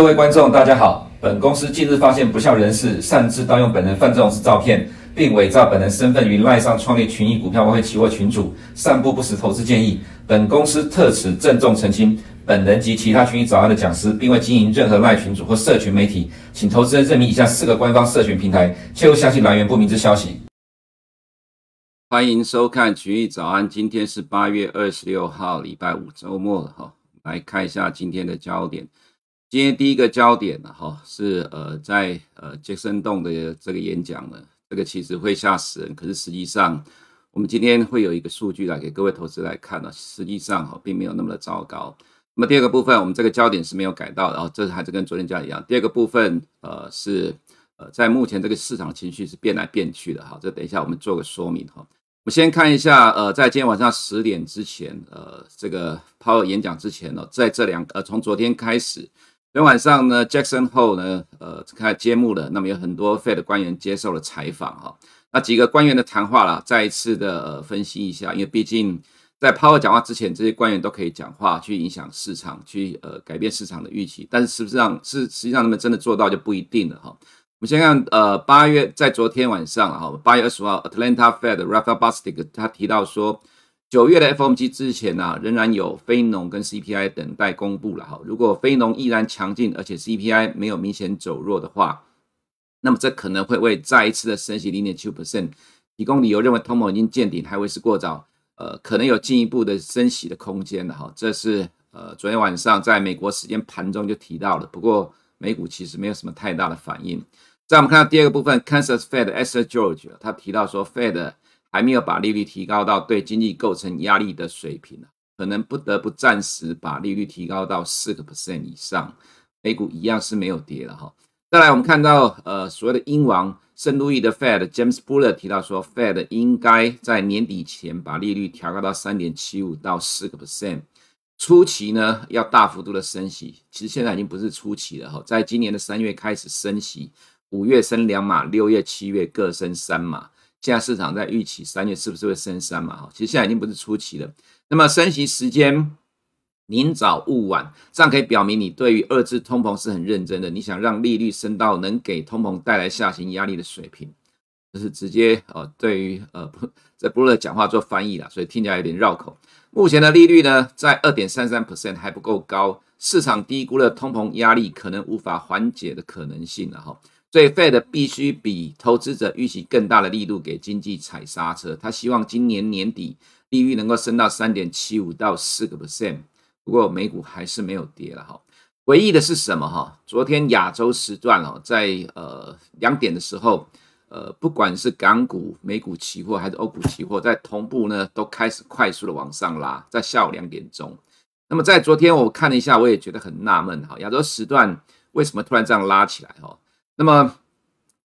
各位观众，大家好。本公司近日发现不肖人士擅自盗用本人范仲式照片，并伪造本人身份于赖上创立群益股票外汇期货群组，散布不实投资建议。本公司特此郑重澄清，本人及其他群益早安的讲师，并未经营任何赖群组或社群媒体，请投资人认明以下四个官方社群平台，切勿相信来源不明之消息。欢迎收看群益早安，今天是八月二十六号，礼拜五周末了哈。来看一下今天的焦点。今天第一个焦点呢，哈，是呃，在呃杰森洞的这个演讲呢，这个其实会吓死人。可是实际上，我们今天会有一个数据来给各位投资来看呢，实际上哈，并没有那么的糟糕。那么第二个部分，我们这个焦点是没有改到的，然后这还是跟昨天讲一样。第二个部分，呃，是呃，在目前这个市场情绪是变来变去的，哈，这等一下我们做个说明哈。我们先看一下，呃，在今天晚上十点之前，呃，这个抛演讲之前呢，在这两，呃，从昨天开始。昨天晚上呢，Jackson Hole 呢，呃，开揭幕了。那么有很多 Fed 的官员接受了采访哈。那几个官员的谈话啦，再一次的、呃、分析一下，因为毕竟在 Powell 讲话之前，这些官员都可以讲话，去影响市场，去呃改变市场的预期。但是实际上是实际上他们真的做到就不一定了哈。我们先看呃八月在昨天晚上哈，八月二十号，Atlanta Fed Raphael Bostic 他提到说。九月的 FOMC 之前呢、仍然有非农跟 CPI 等待公布了哈。如果非农依然强劲，而且 CPI 没有明显走弱的话，那么这可能会为再一次的升息零点七 percent 提供理由，认为通膨已经见顶，还为时过早。呃，可能有进一步的升息的空间的哈。这是呃昨天晚上在美国时间盘中就提到了，不过美股其实没有什么太大的反应。再我们看到第二个部分，Kansas Fed Esther George 他提到说，Fed。还没有把利率提高到对经济构成压力的水平，可能不得不暂时把利率提高到四个 percent 以上。美股一样是没有跌了哈。再来，我们看到呃所谓的鹰王圣路易的 Fed James Buller 提到说，Fed 应该在年底前把利率调高到三点七五到四个 percent。初期呢要大幅度的升息，其实现在已经不是初期了哈，在今年的三月开始升息，五月升两码，六月、七月各升三码。现在市场在预期三月是不是会升三嘛？哈，其实现在已经不是初期了。那么升息时间宁早勿晚，这样可以表明你对于遏制通膨是很认真的。你想让利率升到能给通膨带来下行压力的水平，就是直接呃对于呃不在布勒讲话做翻译了，所以听起来有点绕口。目前的利率呢在二点三三 percent 还不够高，市场低估了通膨压力可能无法缓解的可能性了哈。所以，Fed 必须比投资者预期更大的力度给经济踩刹车。他希望今年年底利率能够升到三点七五到四个 percent。不过，美股还是没有跌了哈。唯一的是什么哈？昨天亚洲时段哦，在呃两点的时候，呃，不管是港股、美股期货还是欧股期货，在同步呢都开始快速的往上拉，在下午两点钟。那么在昨天我看了一下，我也觉得很纳闷哈，亚洲时段为什么突然这样拉起来哈？那么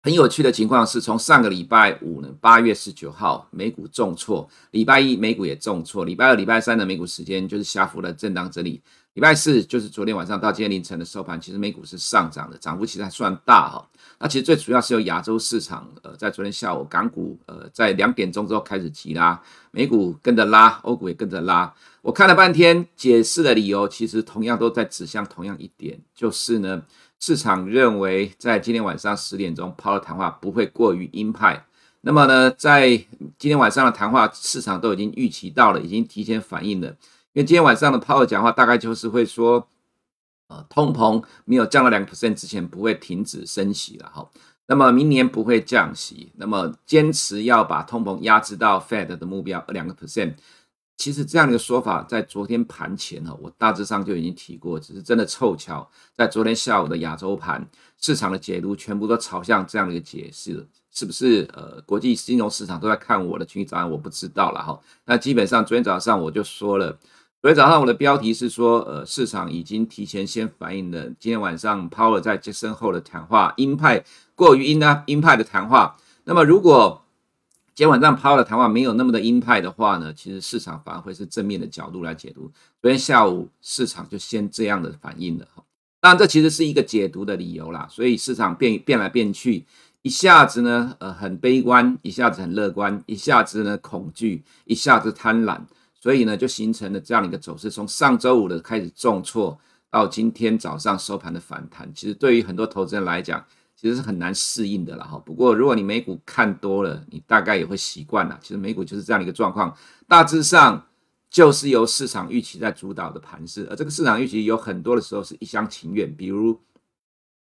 很有趣的情况是，从上个礼拜五呢，八月十九号美股重挫，礼拜一美股也重挫，礼拜二、礼拜三的美股时间就是下幅的震荡整理，礼拜四就是昨天晚上到今天凌晨的收盘，其实美股是上涨的，涨幅其实还算大哈。那其实最主要是由亚洲市场，呃，在昨天下午港股呃在两点钟之后开始急拉，美股跟着拉，欧股也跟着拉。我看了半天，解释的理由其实同样都在指向同样一点，就是呢。市场认为，在今天晚上十点钟，鲍的谈话不会过于鹰派。那么呢，在今天晚上的谈话，市场都已经预期到了，已经提前反应了。因为今天晚上的鲍尔讲话，大概就是会说，呃，通膨没有降到两个 percent 之前，不会停止升息了哈。那么明年不会降息，那么坚持要把通膨压制到 Fed 的目标两个 percent。其实这样的一个说法，在昨天盘前哈，我大致上就已经提过，只是真的凑巧，在昨天下午的亚洲盘，市场的解读全部都朝向这样的一个解释，是不是？呃，国际金融市场都在看我的群益早安，我不知道了哈。那基本上昨天早上我就说了，昨天早上我的标题是说，呃，市场已经提前先反映了今天晚上 Powell 在杰森后的谈话，鹰派过于鹰啊，鹰派的谈话。那么如果今天晚上抛的谈话没有那么的鹰派的话呢，其实市场反而会是正面的角度来解读。昨天下午市场就先这样的反应了哈，当然这其实是一个解读的理由啦。所以市场变变来变去，一下子呢呃很悲观，一下子很乐观，一下子呢恐惧，一下子贪婪，所以呢就形成了这样一个走势。从上周五的开始重挫，到今天早上收盘的反弹，其实对于很多投资人来讲，其实是很难适应的了哈。不过如果你美股看多了，你大概也会习惯了。其实美股就是这样的一个状况，大致上就是由市场预期在主导的盘势，而这个市场预期有很多的时候是一厢情愿。比如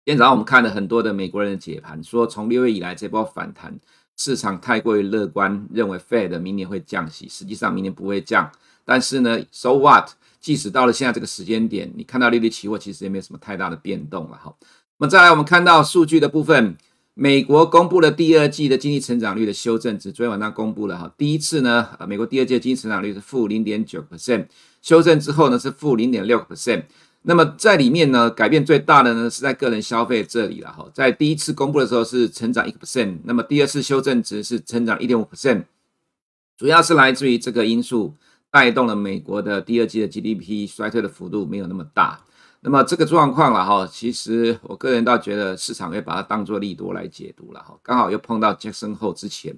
今天早上我们看了很多的美国人的解盘，说从六月以来这波反弹，市场太过于乐观，认为 Fed 明年会降息，实际上明年不会降。但是呢，So what？即使到了现在这个时间点，你看到利率期货其实也没有什么太大的变动了哈。那么再来，我们看到数据的部分，美国公布了第二季的经济成长率的修正值，昨天晚上公布了哈。第一次呢，呃，美国第二季的经济成长率是负零点九 percent，修正之后呢是负零点六 percent。那么在里面呢，改变最大的呢是在个人消费这里了哈。在第一次公布的时候是成长一个 percent，那么第二次修正值是成长一点五 percent，主要是来自于这个因素。带动了美国的第二季的 GDP 衰退的幅度没有那么大，那么这个状况了哈，其实我个人倒觉得市场会把它当作利多来解读了哈，刚好又碰到杰克森后之前，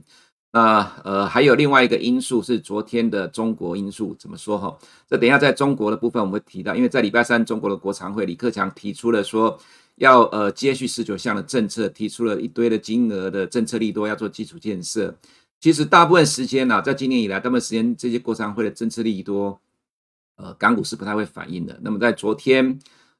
那呃还有另外一个因素是昨天的中国因素，怎么说哈？这等一下在中国的部分我们会提到，因为在礼拜三中国的国常会，李克强提出了说要呃接续十九项的政策，提出了一堆的金额的政策利多要做基础建设。其实大部分时间呢、在今年以来，大部分时间这些国常会的政策利多，呃，港股是不太会反应的。那么在昨天，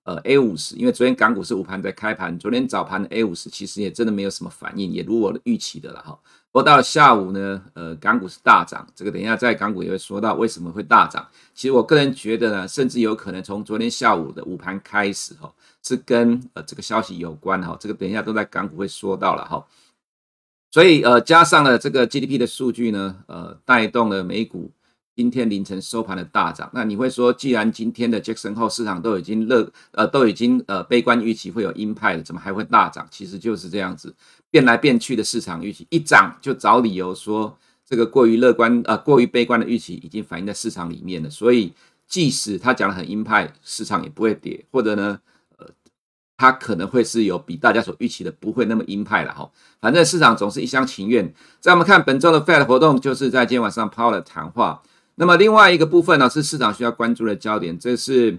呃，A 五十，因为昨天港股是午盘在开盘，昨天早盘的 A 五十其实也真的没有什么反应，也如我的预期的了哈。不过到了下午呢，呃，港股是大涨，这个等一下在港股也会说到为什么会大涨。其实我个人觉得呢，甚至有可能从昨天下午的午盘开始哈，是跟呃这个消息有关哈。这个等一下都在港股会说到了哈。所以，呃，加上了这个 GDP 的数据呢，呃，带动了美股今天凌晨收盘的大涨。那你会说，既然今天的杰克森后市场都已经乐，呃，都已经呃悲观预期会有鹰派了，怎么还会大涨？其实就是这样子，变来变去的市场预期一涨就找理由说这个过于乐观，呃，过于悲观的预期已经反映在市场里面了。所以，即使他讲的很鹰派，市场也不会跌，或者呢？呃，他可能会是有比大家所预期的不会那么鹰派了哈，反正市场总是一厢情愿。再我们看本周的 Fed 活动，就是在今天晚上 Powell 的谈话。那么另外一个部分呢，是市场需要关注的焦点，这是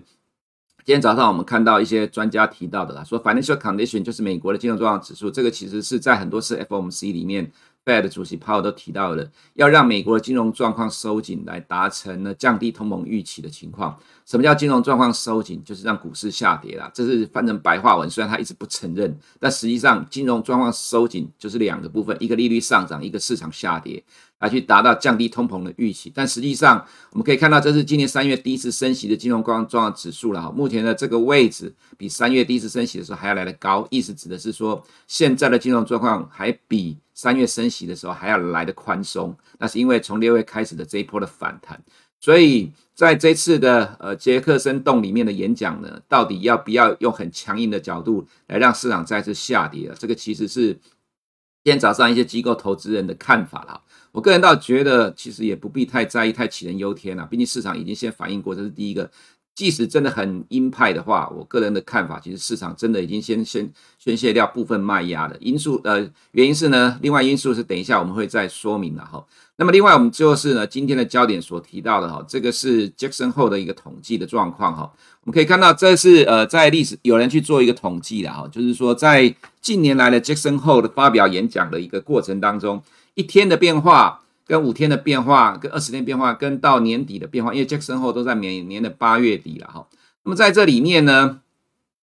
今天早上我们看到一些专家提到的啦，说 Financial Condition 就是美国的金融状况指数，这个其实是在很多次 FOMC 里面。Fed 主席 Powell 都提到了，要让美国的金融状况收紧，来达成呢降低通膨预期的情况。什么叫金融状况收紧？就是让股市下跌啦。这是翻成白话文，虽然他一直不承认，但实际上金融状况收紧就是两个部分：一个利率上涨，一个市场下跌。来去达到降低通膨的预期，但实际上我们可以看到，这是今年三月第一次升息的金融状况指数了哈。目前的这个位置比三月第一次升息的时候还要来得高，意思指的是说，现在的金融状况还比三月升息的时候还要来得宽松。那是因为从六月开始的这一波的反弹，所以在这次的呃杰克森洞里面的演讲呢，到底要不要用很强硬的角度来让市场再次下跌啊？这个其实是今天早上一些机构投资人的看法了。我个人倒觉得，其实也不必太在意，太杞人忧天了。毕竟市场已经先反映过，这是第一个。即使真的很鹰派的话，我个人的看法，其实市场真的已经先先宣泄掉部分卖压的因素。呃，原因是呢，另外因素是等一下我们会再说明了哈。那么另外我们就是呢，今天的焦点所提到的哈，这个是 Jackson 后的一个统计的状况哈。我们可以看到，这是呃在历史有人去做一个统计的哈，就是说在近年来的 Jackson 后的发表演讲的一个过程当中。一天的变化，跟五天的变化，跟二十天变化，跟到年底的变化，因为杰克森后都在每年的八月底了哈。那么在这里面呢，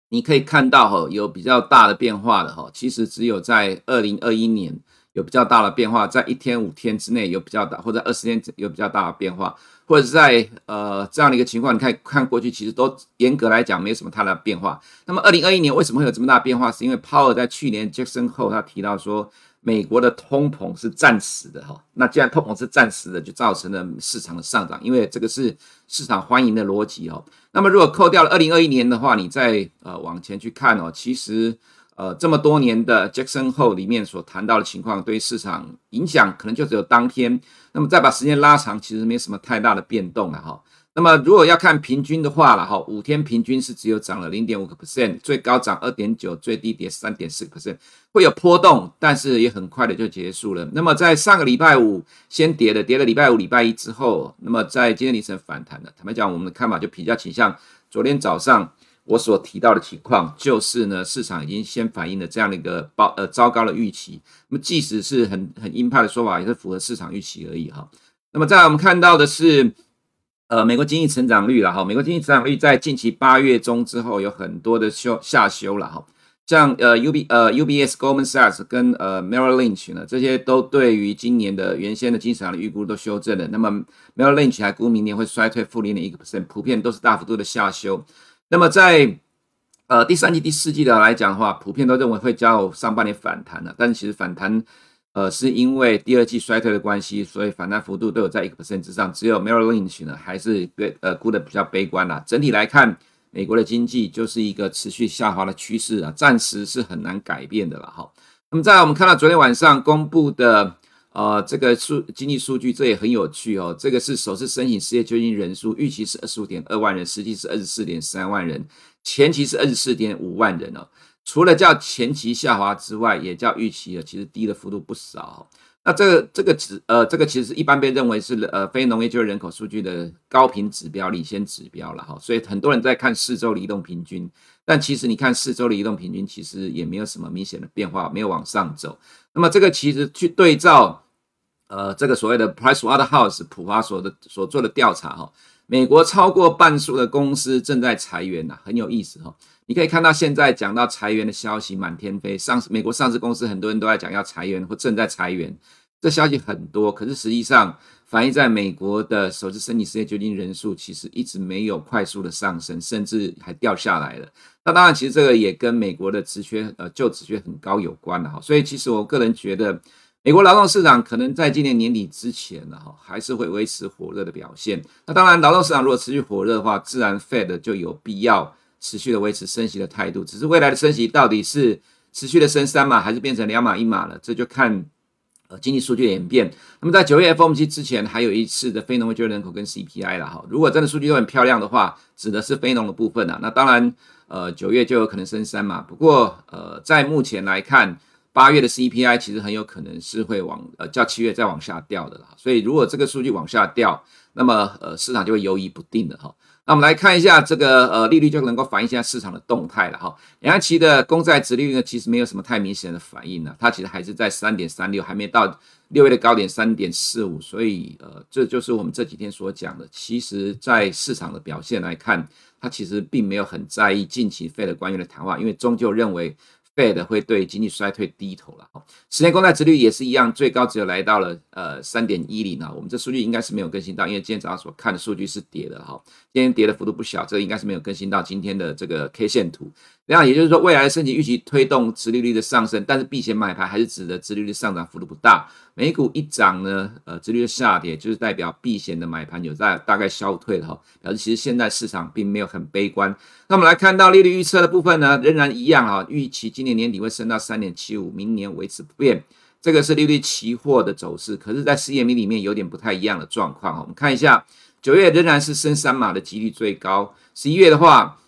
你可以看到哈，有比较大的变化的哈，其实只有在二零二一年有比较大的变化，在一天五天之内有比较大，或者二十天有比较大的变化，或者是在呃这样的一个情况，你看看过去其实都严格来讲没有什么太大的变化。那么二零二一年为什么会有这么大变化？是因为 Power 在去年杰克森后他提到说。美国的通膨是暂时的哈，那既然通膨是暂时的，就造成了市场的上涨，因为这个是市场欢迎的逻辑哦。那么如果扣掉了二零二一年的话，你再呃往前去看哦，其实呃这么多年的杰克森后里面所谈到的情况，对市场影响可能就只有当天。那么再把时间拉长，其实没什么太大的变动了哈。那么如果要看平均的话了哈，五天平均是只有涨了零点五个 percent，最高涨二点九，最低跌三点四个 percent，会有波动，但是也很快的就结束了。那么在上个礼拜五先跌的，跌了礼拜五、礼拜一之后，那么在今天凌晨反弹的。坦白讲，我们的看法就比较倾向昨天早上我所提到的情况，就是呢，市场已经先反映了这样的一个报呃糟糕的预期。那么即使是很很鹰派的说法，也是符合市场预期而已哈。那么再来我们看到的是，呃，美国经济成长率了哈，美国经济成长率在近期八月中之后有很多的修下修了哈。像呃 U B 呃 U B S Goldman Sachs 跟呃 Merrill Lynch 呢，这些都对于今年的原先的经济成长率预估都修正了。那么 Merrill Lynch 还估明年会衰退负零点一个 percent，普遍都是大幅度的下修。那么在呃第三季、第四季的来讲的话，普遍都认为会较上半年反弹了。但其实反弹呃是因为第二季衰退的关系，所以反弹幅度都有在一个 percent 之上。只有 Merrill Lynch 呢还是悲呃估的比较悲观啦。整体来看，美国的经济就是一个持续下滑的趋势啊，暂时是很难改变的了哈。那么再我们看到昨天晚上公布的。呃，这个数经济数据，这也很有趣哦。这个是首次申请失业救济人数，预期是二十五点二万人，实际是二十四点三万人，前期是二十四点五万人哦。除了叫前期下滑之外，也叫预期的，其实低的幅度不少。那这个这个指呃，这个其实一般被认为是呃非农业就业人口数据的高频指标、领先指标了哈。所以很多人在看四周的移动平均，但其实你看四周的移动平均，其实也没有什么明显的变化，没有往上走。那么这个其实去对照。呃，这个所谓的 Pricewaterhouse 普华所的所做的调查哈，美国超过半数的公司正在裁员呐，很有意思哈。你可以看到现在讲到裁员的消息满天飞，上美国上市公司很多人都在讲要裁员或正在裁员，这消息很多，可是实际上反映在美国的首次申请失业救济人数其实一直没有快速的上升，甚至还掉下来了。那当然，其实这个也跟美国的职缺呃就职缺很高有关的哈。所以其实我个人觉得。美国劳动市场可能在今年年底之前呢，哈，还是会维持火热的表现。那当然，劳动市场如果持续火热的话，自然 Fed 就有必要持续的维持升息的态度。只是未来的升息到底是持续的升三码，还是变成两码一码了？这就看呃经济数据的演变。那么在九月 FOMC 之前，还有一次的非农就业人口跟 CPI 了哈。如果真的数据都很漂亮的话，指的是非农的部分啊。那当然，呃，九月就有可能升三码。不过，呃，在目前来看。八月的 CPI 其实很有可能是会往呃较七月再往下掉的啦，所以如果这个数据往下掉，那么呃市场就会犹疑不定的哈。那我们来看一下这个呃利率就能够反映现在市场的动态了哈。两岸期的公债殖率呢，其实没有什么太明显的反应呢，它其实还是在三点三六，还没到六月的高点三点四五，所以呃这就是我们这几天所讲的，其实在市场的表现来看，它其实并没有很在意近期 Fed 官员的谈话，因为终究认为。Fed 会对经济衰退低头了，十年公债殖率也是一样，最高只有来到了呃三点一零啊，我们这数据应该是没有更新到，因为今天早上所看的数据是跌的哈，今天跌的幅度不小，这应该是没有更新到今天的这个 K 线图。那也就是说，未来的升息预期推动殖利率的上升，但是避险买盘还是指的殖利率上涨幅度不大。美股一涨呢，呃，殖利率下跌，就是代表避险的买盘有在大概消退了哈，表示其实现在市场并没有很悲观。那我们来看到利率预测的部分呢，仍然一样哈，预期今年年底会升到三点七五，明年维持不变。这个是利率期货的走势，可是，在 CME 里面有点不太一样的状况。我们看一下，九月仍然是升三码的几率最高，十一月的话。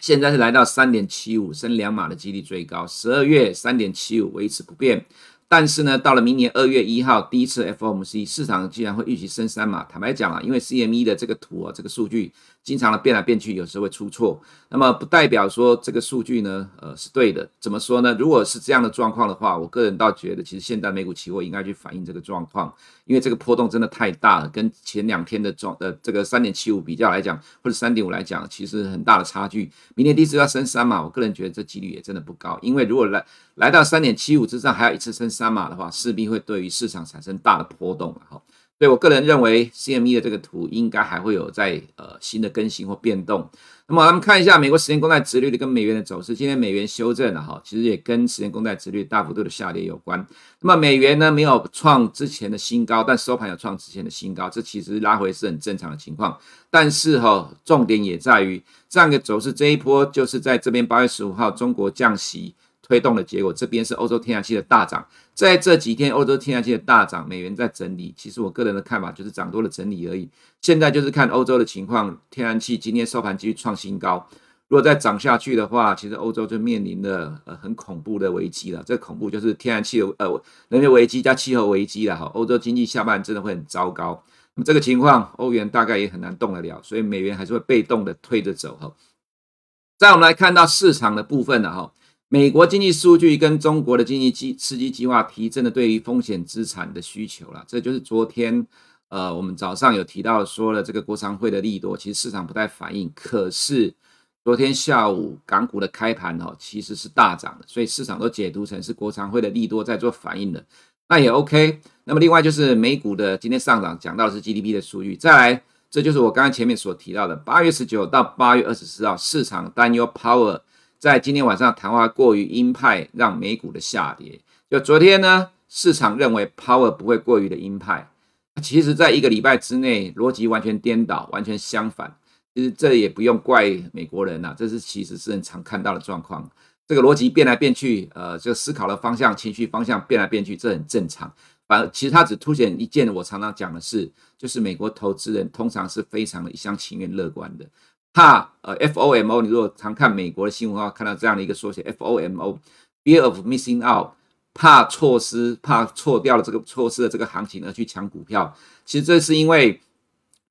现在是来到三点七五，升两码的几率最高。十二月三点七五维持不变，但是呢，到了明年二月一号第一次 FOMC，市场竟然会预期升三码。坦白讲啊，因为 CME 的这个图啊，这个数据。经常的变来变去，有时候会出错，那么不代表说这个数据呢，呃，是对的。怎么说呢？如果是这样的状况的话，我个人倒觉得，其实现在美股期货应该去反映这个状况，因为这个波动真的太大了，跟前两天的状呃这个三点七五比较来讲，或者三点五来讲，其实很大的差距。明年第一次要升三码，我个人觉得这几率也真的不高，因为如果来来到三点七五之上还要一次升三码的话，势必会对于市场产生大的波动了哈。所以我个人认为，CME 的这个图应该还会有在呃新的更新或变动。那么我们看一下美国十年公债殖率的跟美元的走势。今天美元修正了哈，其实也跟十年公债殖率大幅度的下跌有关。那么美元呢没有创之前的新高，但收盘有创之前的新高，这其实拉回是很正常的情况。但是哈，重点也在于这样一个走势，这一波就是在这边八月十五号中国降息。推动的结果，这边是欧洲天然气的大涨，在这几天欧洲天然气的大涨，美元在整理。其实我个人的看法就是涨多了整理而已。现在就是看欧洲的情况，天然气今天收盘继续创新高。如果再涨下去的话，其实欧洲就面临了呃很恐怖的危机了。这恐怖就是天然气的呃能源危机加气候危机了哈。欧洲经济下半真的会很糟糕。那么这个情况，欧元大概也很难动得了，所以美元还是会被动的推着走哈。再我们来看到市场的部分了哈，美国经济数据跟中国的经济计刺激计划提振了对于风险资产的需求了，这就是昨天呃我们早上有提到说了这个国常会的利多，其实市场不太反应，可是。昨天下午港股的开盘哦，其实是大涨的，所以市场都解读成是国常会的利多在做反应的，那也 OK。那么另外就是美股的今天上涨，讲到的是 GDP 的数据。再来，这就是我刚刚前面所提到的，八月十九到八月二十四号，市场担忧 Power 在今天晚上谈话过于鹰派，让美股的下跌。就昨天呢，市场认为 power 不会过于的鹰派，其实在一个礼拜之内，逻辑完全颠倒，完全相反。其实这也不用怪美国人呐、啊，这是其实是很常看到的状况。这个逻辑变来变去，呃，就思考的方向、情绪方向变来变去，这很正常。反而其实它只凸显一件我常常讲的事，就是美国投资人通常是非常的一厢情愿、乐观的。怕呃，FOMO，你如果常看美国的新闻的话，看到这样的一个缩写，FOMO，Fear of Missing Out，怕错失、怕错掉了这个错失的这个行情而去抢股票。其实这是因为。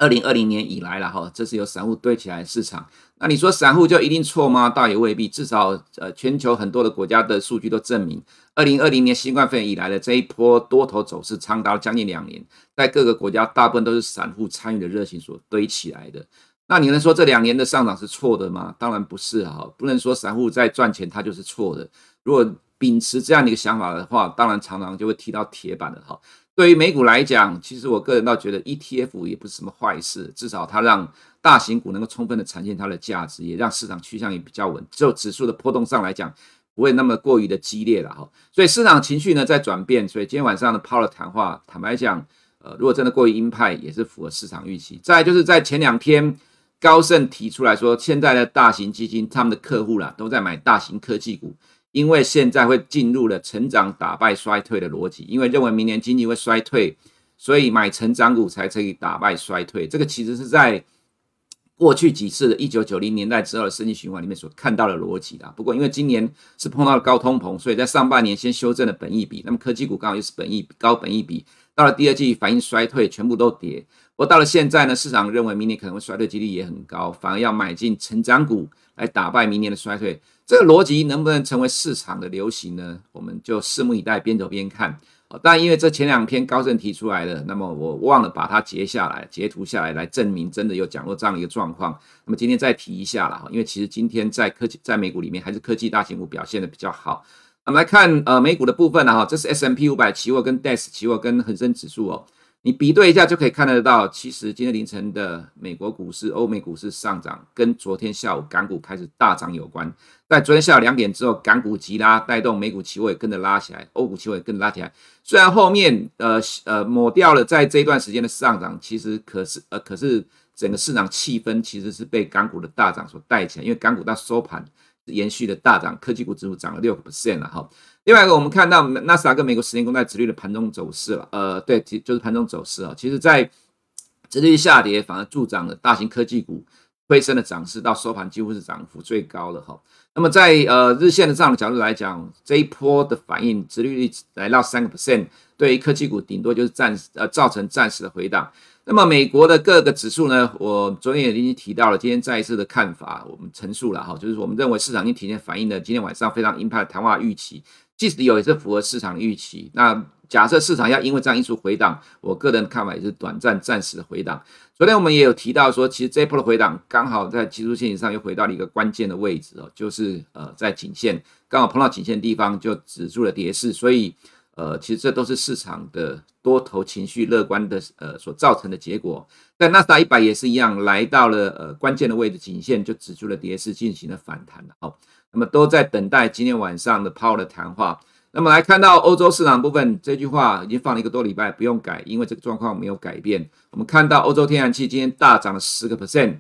二零二零年以来了哈，这是由散户堆起来的市场。那你说散户就一定错吗？倒也未必。至少呃，全球很多的国家的数据都证明，二零二零年新冠肺炎以来的这一波多头走势长达将近两年，在各个国家大部分都是散户参与的热情所堆起来的。那你能说这两年的上涨是错的吗？当然不是哈，不能说散户在赚钱它就是错的。如果秉持这样的一个想法的话，当然常常就会踢到铁板的哈。对于美股来讲，其实我个人倒觉得 ETF 也不是什么坏事，至少它让大型股能够充分的展现它的价值，也让市场趋向也比较稳。就指数的波动上来讲，不会那么过于的激烈了哈。所以市场情绪呢在转变，所以今天晚上的 Paul 谈话，坦白讲，呃，如果真的过于鹰派，也是符合市场预期。再就是在前两天，高盛提出来说，现在的大型基金他们的客户啦，都在买大型科技股。因为现在会进入了成长打败衰退的逻辑，因为认为明年经济会衰退，所以买成长股才可以打败衰退。这个其实是在过去几次的一九九零年代之后的经济循环里面所看到的逻辑啦。不过因为今年是碰到了高通膨，所以在上半年先修正了本益比，那么科技股刚好又是本益高本益比，到了第二季反应衰退，全部都跌。我到了现在呢，市场认为明年可能会衰退几率也很高，反而要买进成长股来打败明年的衰退。这个逻辑能不能成为市场的流行呢？我们就拭目以待，边走边看。但因为这前两篇高盛提出来的，那么我忘了把它截下来、截图下来，来证明真的有讲过这样一个状况。那么今天再提一下了哈，因为其实今天在科技、在美股里面，还是科技大型股表现的比较好。那么来看呃美股的部分呢哈，这是 S M P 五百期货跟 DAX 期货跟恒生指数哦。你比对一下就可以看得到，其实今天凌晨的美国股市、欧美股市上涨，跟昨天下午港股开始大涨有关。在昨天下午两点之后，港股急拉，带动美股期货也跟着拉起来，欧股期货也跟着拉起来。虽然后面呃呃抹掉了在这一段时间的上涨，其实可是呃可是整个市场气氛其实是被港股的大涨所带起来，因为港股到收盘延续的大涨，科技股指数涨了六个 percent 了哈。另外一个，我们看到纳斯达克美国十年公债殖率的盘中走势了，呃，对，就是盘中走势啊。其实，在殖率下跌，反而助长了大型科技股推升的涨势，到收盘几乎是涨幅最高的哈。那么，在呃日线的这样的角度来讲，这一波的反应，殖率来到三个 percent，对于科技股顶多就是暂时呃造成暂时的回档。那么，美国的各个指数呢，我昨天也已经提到了，今天再一次的看法，我们陈述了哈，就是我们认为市场已经提前反映了今天晚上非常鹰派的谈话预期。即使有也是符合市场的预期。那假设市场要因为这样因素回档，我个人的看法也是短暂、暂时的回档。昨天我们也有提到说，其实这一波的回档刚好在技术线以上又回到了一个关键的位置哦，就是呃在颈线刚好碰到颈线的地方就止住了跌势。所以呃，其实这都是市场的多头情绪乐观的呃所造成的结果。但纳斯达一百也是一样，来到了呃关键的位置，颈线就止住了跌势，进行了反弹了。好。那么都在等待今天晚上的 Power 的谈话。那么来看到欧洲市场部分，这句话已经放了一个多礼拜，不用改，因为这个状况没有改变。我们看到欧洲天然气今天大涨了十个 percent，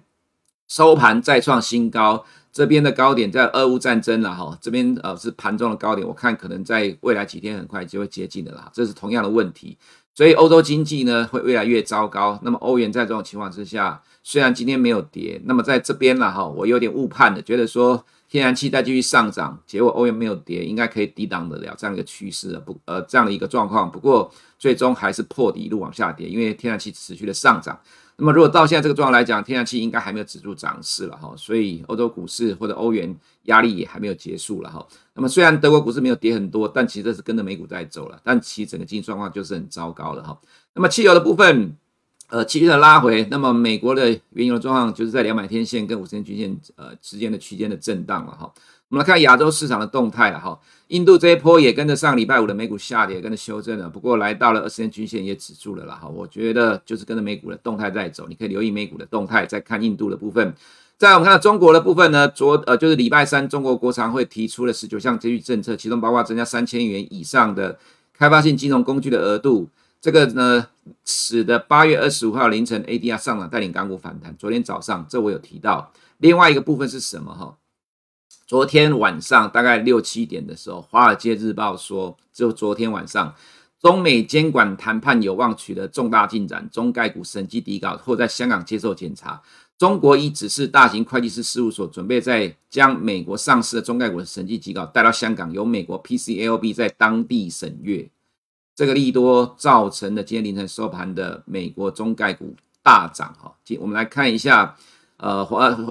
收盘再创新高。这边的高点在俄乌战争了哈，这边呃是盘中的高点，我看可能在未来几天很快就会接近的啦。这是同样的问题，所以欧洲经济呢会越来越糟糕。那么欧元在这种情况之下，虽然今天没有跌，那么在这边了哈，我有点误判的，觉得说。天然气再继续上涨，结果欧元没有跌，应该可以抵挡得了这样一个趋势不，呃，这样的一个状况。不过最终还是破底一路往下跌，因为天然气持续的上涨。那么如果到现在这个状况来讲，天然气应该还没有止住涨势了哈，所以欧洲股市或者欧元压力也还没有结束了哈。那么虽然德国股市没有跌很多，但其实是跟着美股在走了，但其实整个经济状况就是很糟糕了哈。那么汽油的部分。呃，继续的拉回，那么美国的原油的状况就是在两百天线跟五十天均线呃之间的区间的震荡了哈。我们来看亚洲市场的动态了哈，印度这一波也跟着上礼拜五的美股下跌，跟着修正了，不过来到了二十天均线也止住了了哈。我觉得就是跟着美股的动态在走，你可以留意美股的动态，再看印度的部分。再我们看到中国的部分呢，昨呃就是礼拜三，中国国常会提出了十九项经济政策，其中包括增加三千元以上的开发性金融工具的额度。这个呢，使得八月二十五号凌晨 ADR 上涨，带领港股反弹。昨天早上，这我有提到。另外一个部分是什么？哈，昨天晚上大概六七点的时候，《华尔街日报》说，就昨天晚上，中美监管谈判有望取得重大进展，中概股审计底稿或在香港接受检查。中国已指示大型会计师事务所，准备在将美国上市的中概股的审计底稿带到香港，由美国 PCAOB 在当地审阅。这个利多造成的今天凌晨收盘的美国中概股大涨哈，今我们来看一下，呃，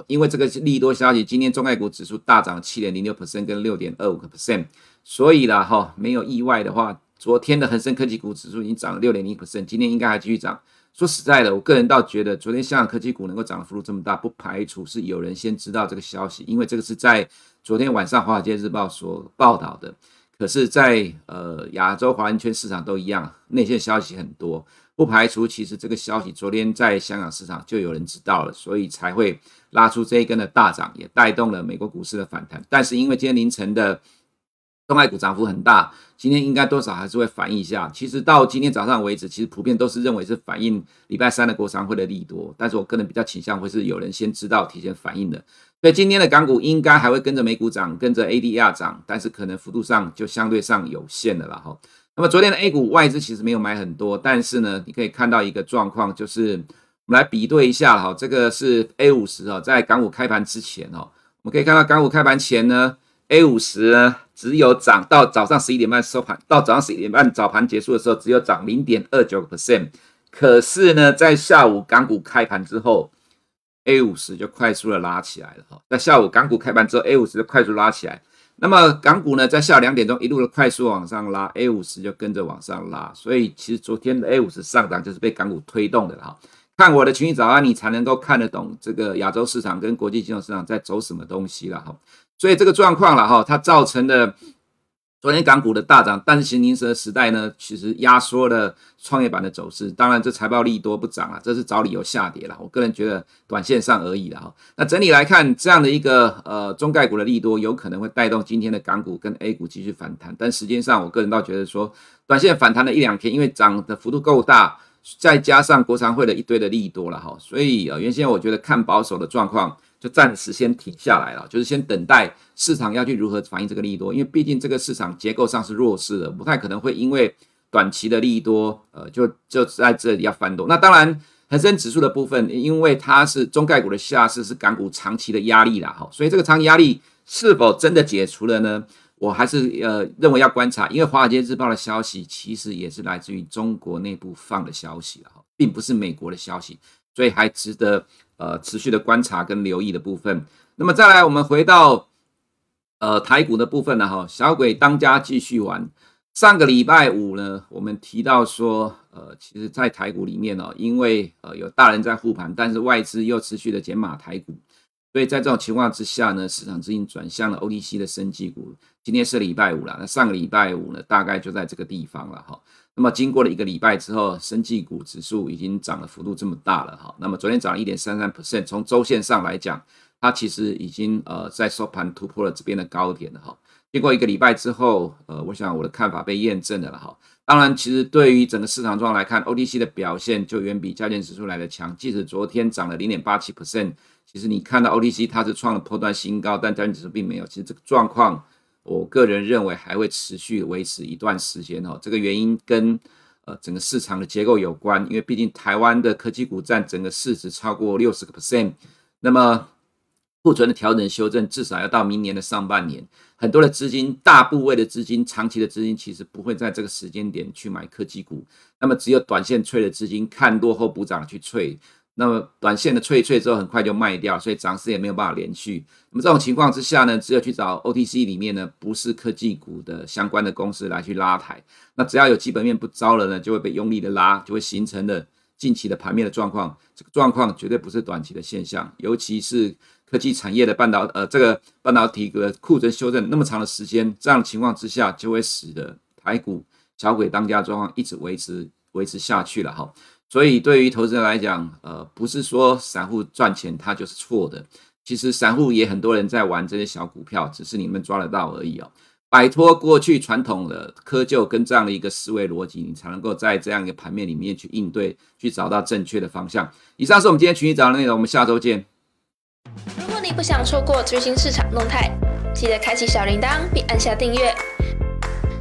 因为这个利多消息，今天中概股指数大涨七点零六 percent 跟六点二五个 percent，所以啦哈，没有意外的话，昨天的恒生科技股指数已经涨了六点零 percent，今天应该还继续涨。说实在的，我个人倒觉得昨天香港科技股能够涨幅度这么大，不排除是有人先知道这个消息，因为这个是在昨天晚上华尔街日报所报道的。可是在，呃亚洲华人圈市场都一样，内线消息很多，不排除其实这个消息昨天在香港市场就有人知道了，所以才会拉出这一根的大涨，也带动了美国股市的反弹。但是因为今天凌晨的中概股涨幅很大，今天应该多少还是会反映一下。其实到今天早上为止，其实普遍都是认为是反映礼拜三的国常会的利多，但是我个人比较倾向会是有人先知道，提前反应的。所以今天的港股应该还会跟着美股涨，跟着 ADR 涨，但是可能幅度上就相对上有限的了哈。那么昨天的 A 股外资其实没有买很多，但是呢，你可以看到一个状况，就是我们来比对一下哈，这个是 A 五十啊，在港股开盘之前哦，我们可以看到港股开盘前呢，A 五十呢只有涨到早上十一点半收盘，到早上十一点半早盘结束的时候，只有涨零点二九个 percent，可是呢，在下午港股开盘之后。A 五十就快速的拉起来了哈，在下午港股开盘之后，A 五十就快速拉起来。那么港股呢，在下午两点钟一路的快速往上拉，A 五十就跟着往上拉。所以其实昨天的 A 五十上涨就是被港股推动的哈。看我的群益早安，你才能够看得懂这个亚洲市场跟国际金融市场在走什么东西了哈。所以这个状况了哈，它造成的。昨天港股的大涨，但是新零售的时代呢，其实压缩了创业板的走势。当然，这财报利多不涨啊，这是找理由下跌了。我个人觉得短线上而已了哈。那整体来看，这样的一个呃中概股的利多，有可能会带动今天的港股跟 A 股继续反弹。但时间上，我个人倒觉得说，短线反弹了一两天，因为涨的幅度够大，再加上国常会的一堆的利多了哈，所以呃原先我觉得看保守的状况。就暂时先停下来了，就是先等待市场要去如何反映这个利多，因为毕竟这个市场结构上是弱势的，不太可能会因为短期的利多，呃，就就在这里要翻多。那当然，恒生指数的部分，因为它是中概股的下市，是港股长期的压力啦，哈，所以这个长期压力是否真的解除了呢？我还是呃认为要观察，因为华尔街日报的消息其实也是来自于中国内部放的消息了，哈，并不是美国的消息，所以还值得。呃，持续的观察跟留意的部分。那么再来，我们回到呃台股的部分了哈。小鬼当家继续玩。上个礼拜五呢，我们提到说，呃，其实，在台股里面呢，因为呃有大人在护盘，但是外资又持续的减码台股，所以在这种情况之下呢，市场资金转向了 OTC 的生技股。今天是礼拜五了，那上个礼拜五呢，大概就在这个地方了哈。那么经过了一个礼拜之后，生技股指数已经涨了幅度这么大了哈。那么昨天涨了一点三三 percent，从周线上来讲，它其实已经呃在收盘突破了这边的高点了哈。经过一个礼拜之后，呃，我想我的看法被验证了哈。当然，其实对于整个市场状况来看，OTC 的表现就远比加权指数来的强。即使昨天涨了零点八七 percent，其实你看到 OTC 它是创了破断新高，但加权指数并没有。其实这个状况。我个人认为还会持续维持一段时间哈，这个原因跟呃整个市场的结构有关，因为毕竟台湾的科技股占整个市值超过六十个 percent，那么库存的调整修正至少要到明年的上半年，很多的资金大部位的资金长期的资金其实不会在这个时间点去买科技股，那么只有短线脆的资金看落后补涨去脆。那么短线的脆脆之后很快就卖掉，所以涨势也没有办法连续。那么这种情况之下呢，只有去找 OTC 里面呢不是科技股的相关的公司来去拉抬。那只要有基本面不糟了呢，就会被用力的拉，就会形成了近期的盘面的状况。这个状况绝对不是短期的现象，尤其是科技产业的半导呃这个半导体的库存修正那么长的时间，这样的情况之下就会使得台股小鬼当家状况一直维持维持下去了哈。所以，对于投资人来讲，呃，不是说散户赚钱他就是错的。其实，散户也很多人在玩这些小股票，只是你们抓得到而已哦。摆脱过去传统的窠臼跟这样的一个思维逻辑，你才能够在这样一个盘面里面去应对，去找到正确的方向。以上是我们今天群益早的内容，我们下周见。如果你不想错过最新市场动态，记得开启小铃铛并按下订阅。